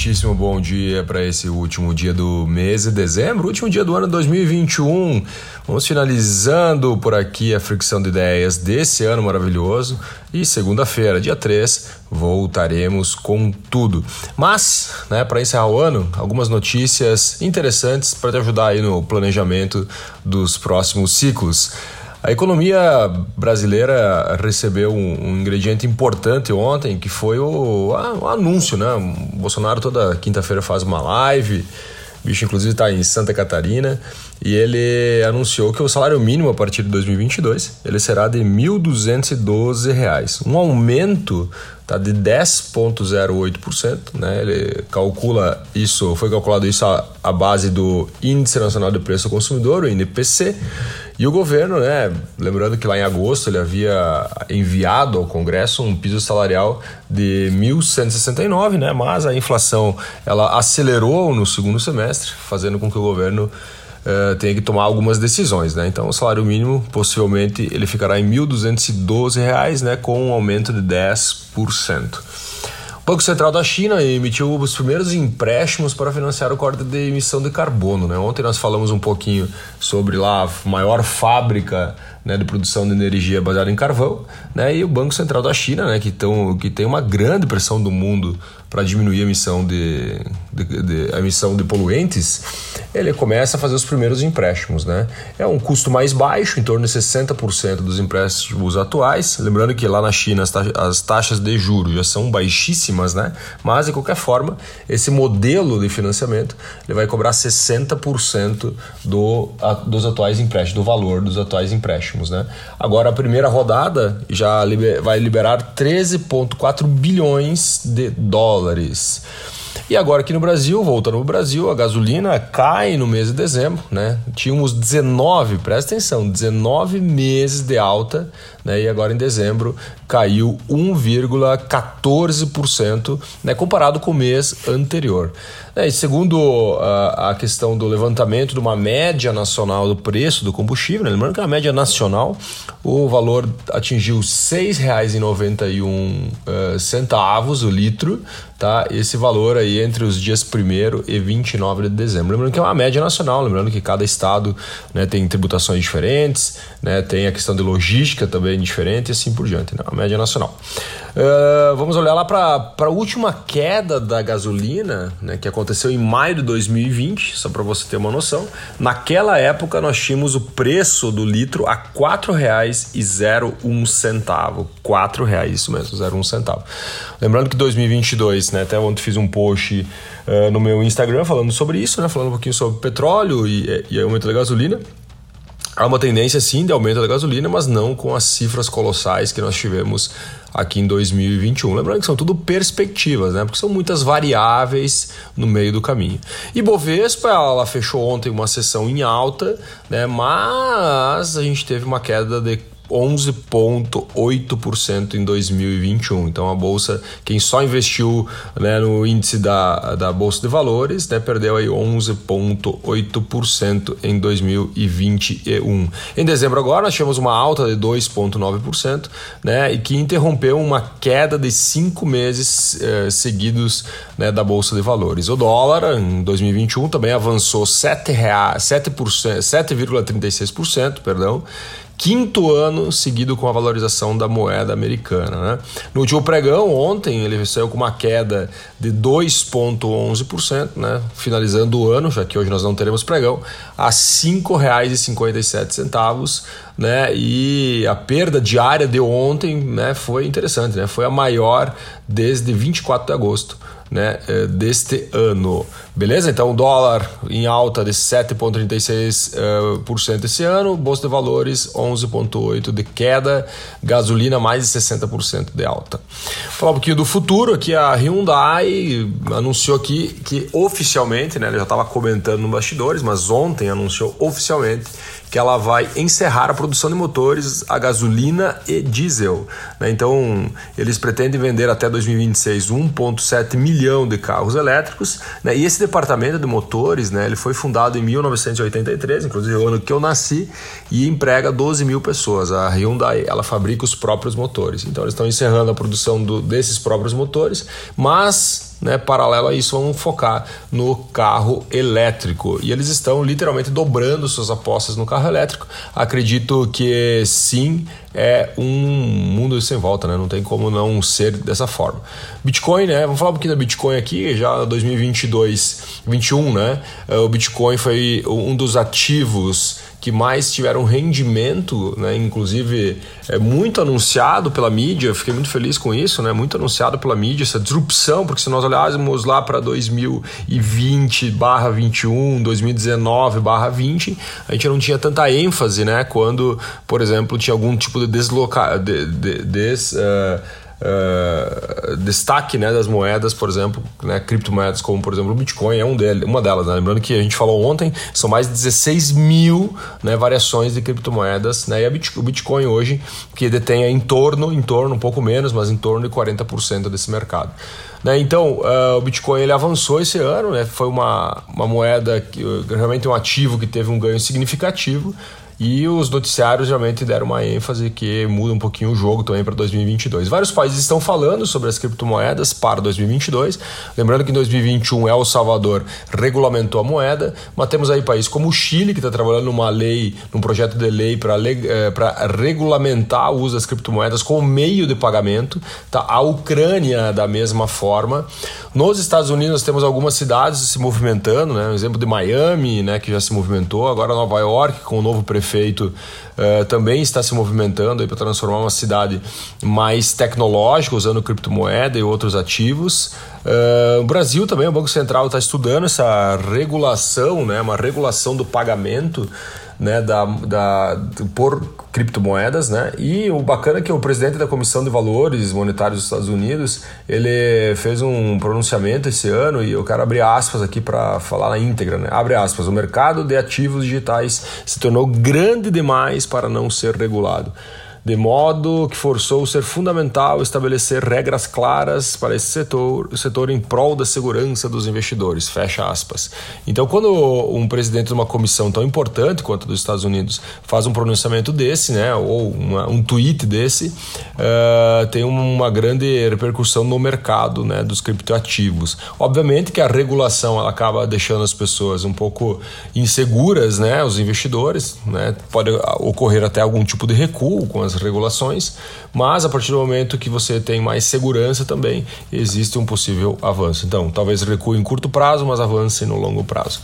muitíssimo bom dia para esse último dia do mês de dezembro, último dia do ano 2021. Vamos finalizando por aqui a fricção de ideias desse ano maravilhoso e segunda-feira, dia 3, voltaremos com tudo. Mas, né, para encerrar o ano, algumas notícias interessantes para te ajudar aí no planejamento dos próximos ciclos. A economia brasileira recebeu um, ingrediente importante ontem, que foi o, a, o anúncio, né? O Bolsonaro toda quinta-feira faz uma live, o bicho inclusive está em Santa Catarina, e ele anunciou que o salário mínimo a partir de 2022 ele será de R$ 1.212, um aumento tá, de 10,08%, né? Ele calcula isso, foi calculado isso à, à base do Índice Nacional de Preço ao Consumidor, o INPC, e o governo, né, lembrando que lá em agosto ele havia enviado ao Congresso um piso salarial de 1.169, né, mas a inflação ela acelerou no segundo semestre, fazendo com que o governo uh, tenha que tomar algumas decisões, né? Então o salário mínimo possivelmente ele ficará em R$ 1.212, né, com um aumento de 10%. Banco Central da China emitiu os primeiros empréstimos para financiar o corte de emissão de carbono. Né? Ontem nós falamos um pouquinho sobre lá a maior fábrica né, de produção de energia baseada em carvão, né, e o Banco Central da China, né, que, tão, que tem uma grande pressão do mundo para diminuir a emissão de, de, de, a emissão de poluentes, ele começa a fazer os primeiros empréstimos. Né? É um custo mais baixo, em torno de 60% dos empréstimos atuais. Lembrando que lá na China as, taxas, as taxas de juros já são baixíssimas, né? mas de qualquer forma, esse modelo de financiamento ele vai cobrar 60% do, a, dos atuais empréstimos, do valor dos atuais empréstimos. Né? Agora, a primeira rodada já liber, vai liberar 13,4 bilhões de dólares dólares. E agora aqui no Brasil, voltando no Brasil, a gasolina cai no mês de dezembro, né? Tínhamos 19, presta atenção, 19 meses de alta, né? E agora em dezembro caiu 1,14%, né? Comparado com o mês anterior. É, e segundo a, a, questão do levantamento de uma média nacional do preço do combustível, né? lembrando que a média nacional, o valor atingiu R$ 6,91 uh, centavos o litro, tá? Esse valor aí entre os dias 1 e 29 de dezembro. Lembrando que é uma média nacional, lembrando que cada estado né, tem tributações diferentes, né, tem a questão de logística também diferente e assim por diante, né? Uma média nacional. Uh, vamos olhar lá para a última queda da gasolina, né, que aconteceu em maio de 2020, só para você ter uma noção. Naquela época nós tínhamos o preço do litro a R$ 4,01. R$ reais, isso mesmo, 0,1 centavo. Lembrando que 2022, né, até ontem fiz um post uh, no meu Instagram falando sobre isso, né, falando um pouquinho sobre petróleo e, e aumento da gasolina. Há uma tendência sim de aumento da gasolina, mas não com as cifras colossais que nós tivemos aqui em 2021. Lembrando que são tudo perspectivas, né? Porque são muitas variáveis no meio do caminho. E Bovespa, ela fechou ontem uma sessão em alta, né? Mas a gente teve uma queda de 11,8% em 2021. Então a bolsa, quem só investiu né, no índice da, da bolsa de valores, né, perdeu aí 11,8% em 2021. Em dezembro agora nós tivemos uma alta de 2,9%, né, e que interrompeu uma queda de cinco meses eh, seguidos né, da bolsa de valores. O dólar em 2021 também avançou 7,36%, perdão quinto ano seguido com a valorização da moeda americana. Né? No último pregão, ontem, ele saiu com uma queda de 2,11%, né? finalizando o ano, já que hoje nós não teremos pregão, a R$ 5,57. Né? E a perda diária de ontem né, foi interessante, né? foi a maior desde 24 de agosto né, eh, deste ano. Beleza? Então, dólar em alta de 7,36% esse ano, Bolsa de Valores 11,8% de queda, gasolina mais de 60% de alta. Falar um pouquinho do futuro, aqui a Hyundai anunciou aqui que oficialmente, né, ele já estava comentando no bastidores, mas ontem anunciou oficialmente que ela vai encerrar a produção de motores a gasolina e diesel. Né? Então, eles pretendem vender até 2026 1,7 milhão de carros elétricos. Né? E esse departamento de motores, né, ele foi fundado em 1983, inclusive o ano que eu nasci, e emprega 12 mil pessoas. A Hyundai ela fabrica os próprios motores. Então, eles estão encerrando a produção do, desses próprios motores, mas né, paralelo a isso, vão focar no carro elétrico. E eles estão literalmente dobrando suas apostas no carro elétrico. Acredito que sim, é um mundo sem volta, né? Não tem como não ser dessa forma. Bitcoin, né? Vamos falar um pouquinho da Bitcoin aqui, já 2022, 21, né? O Bitcoin foi um dos ativos que mais tiveram rendimento, né? inclusive é muito anunciado pela mídia, fiquei muito feliz com isso, né? muito anunciado pela mídia, essa disrupção, porque se nós olhássemos lá para 2020 barra 21, 2019 barra 20, a gente não tinha tanta ênfase, né? quando, por exemplo, tinha algum tipo de deslocar, de, de, des, uh, uh, destaque né, das moedas, por exemplo, né, criptomoedas como, por exemplo, o Bitcoin é um dele, uma delas. Né? Lembrando que a gente falou ontem, são mais de 16 mil né, variações de criptomoedas. Né? E o Bitcoin hoje, que detém em torno, em torno, um pouco menos, mas em torno de 40% desse mercado. Né? Então, uh, o Bitcoin ele avançou esse ano, né? foi uma, uma moeda, que, realmente um ativo que teve um ganho significativo. E os noticiários realmente deram uma ênfase que muda um pouquinho o jogo também para 2022. Vários países estão falando sobre as criptomoedas para 2022. Lembrando que em 2021 El Salvador regulamentou a moeda, mas temos aí países como o Chile, que está trabalhando numa lei, num projeto de lei para é, regulamentar o uso das criptomoedas como meio de pagamento. Tá? A Ucrânia, da mesma forma. Nos Estados Unidos, nós temos algumas cidades se movimentando, né? um exemplo de Miami, né, que já se movimentou, agora Nova York, com o novo prefeito prefeito uh, também está se movimentando para transformar uma cidade mais tecnológica, usando criptomoeda e outros ativos. Uh, o Brasil também, o Banco Central está estudando essa regulação, né, uma regulação do pagamento né, da, da, por criptomoedas, né? E o bacana é que o presidente da Comissão de Valores Monetários dos Estados Unidos, ele fez um pronunciamento esse ano e eu quero abrir aspas aqui para falar na íntegra, né? Abre aspas, o mercado de ativos digitais se tornou grande demais para não ser regulado de modo que forçou ser fundamental estabelecer regras claras para esse setor, setor em prol da segurança dos investidores. Fecha aspas. Então, quando um presidente de uma comissão tão importante quanto a dos Estados Unidos faz um pronunciamento desse, né, ou uma, um tweet desse, uh, tem uma grande repercussão no mercado né, dos criptoativos. Obviamente que a regulação ela acaba deixando as pessoas um pouco inseguras, né, os investidores, né, pode ocorrer até algum tipo de recuo com as as regulações, mas a partir do momento que você tem mais segurança também, existe um possível avanço. Então, talvez recue em curto prazo, mas avance no longo prazo.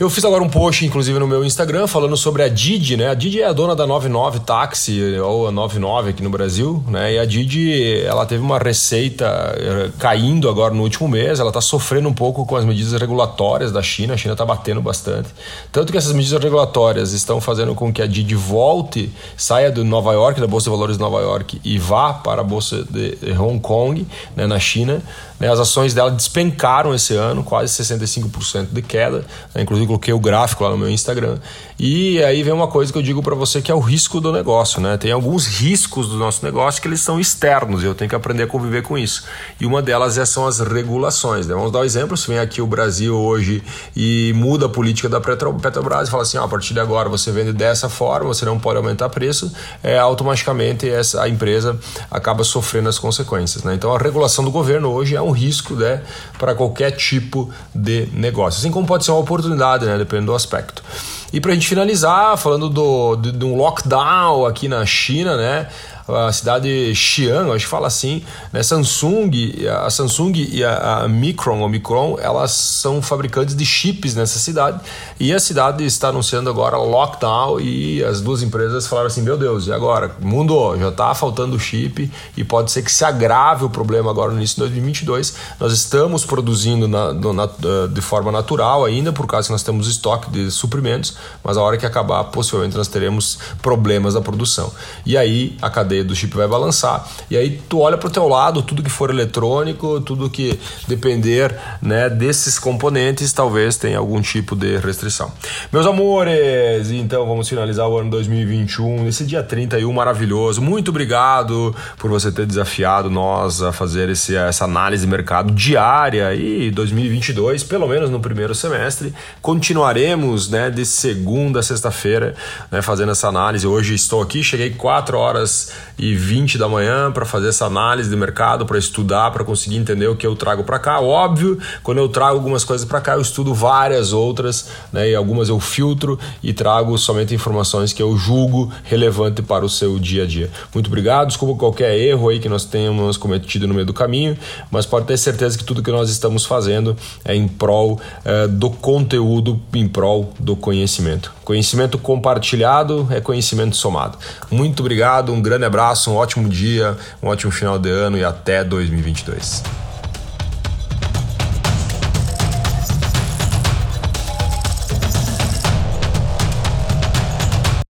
Eu fiz agora um post, inclusive, no meu Instagram, falando sobre a Didi, né? A Didi é a dona da 99 Táxi, ou a 99 aqui no Brasil, né? E a Didi, ela teve uma receita eh, caindo agora no último mês, ela está sofrendo um pouco com as medidas regulatórias da China, a China está batendo bastante. Tanto que essas medidas regulatórias estão fazendo com que a Didi volte, saia de Nova York, da Bolsa de Valores de Nova York, e vá para a Bolsa de Hong Kong, né, na China. Né? As ações dela despencaram esse ano, quase 65% de queda, né? inclusive coloquei o gráfico lá no meu Instagram. E aí vem uma coisa que eu digo para você que é o risco do negócio, né? Tem alguns riscos do nosso negócio que eles são externos e eu tenho que aprender a conviver com isso. E uma delas é, são as regulações. Né? Vamos dar um exemplo: se vem aqui o Brasil hoje e muda a política da Petrobras e fala assim: ó, a partir de agora você vende dessa forma, você não pode aumentar preço, é, automaticamente essa, a empresa acaba sofrendo as consequências. Né? Então a regulação do governo hoje é um risco né, para qualquer tipo de negócio. Assim como pode ser uma oportunidade né? Dependendo do aspecto. E para a gente finalizar, falando do, de, de um lockdown aqui na China, né? A cidade Xi'an, acho que fala assim, né? Samsung, a Samsung e a, a Micron, ou Micron, elas são fabricantes de chips nessa cidade e a cidade está anunciando agora lockdown e as duas empresas falaram assim, meu Deus, e agora? Mundo já está faltando chip e pode ser que se agrave o problema agora no início de 2022. Nós estamos produzindo na, na, de forma natural ainda, por causa que nós temos estoque de suprimentos, mas a hora que acabar, possivelmente nós teremos problemas na produção. E aí a cadeia do chip vai balançar. E aí tu olha para o teu lado, tudo que for eletrônico, tudo que depender né, desses componentes, talvez tenha algum tipo de restrição. Meus amores, então vamos finalizar o ano 2021, esse dia 31 maravilhoso. Muito obrigado por você ter desafiado nós a fazer esse, essa análise de mercado diária e 2022, pelo menos no primeiro semestre. Continuaremos né, de segunda a sexta-feira né, fazendo essa análise. Hoje estou aqui, cheguei 4 horas e 20 da manhã para fazer essa análise de mercado, para estudar, para conseguir entender o que eu trago para cá. Óbvio, quando eu trago algumas coisas para cá, eu estudo várias outras, né, e algumas eu filtro e trago somente informações que eu julgo relevante para o seu dia a dia. Muito obrigado, desculpa qualquer erro aí que nós tenhamos cometido no meio do caminho, mas pode ter certeza que tudo que nós estamos fazendo é em prol é, do conteúdo, em prol do conhecimento. Conhecimento compartilhado é conhecimento somado. Muito obrigado, um grande abraço, um ótimo dia, um ótimo final de ano e até 2022.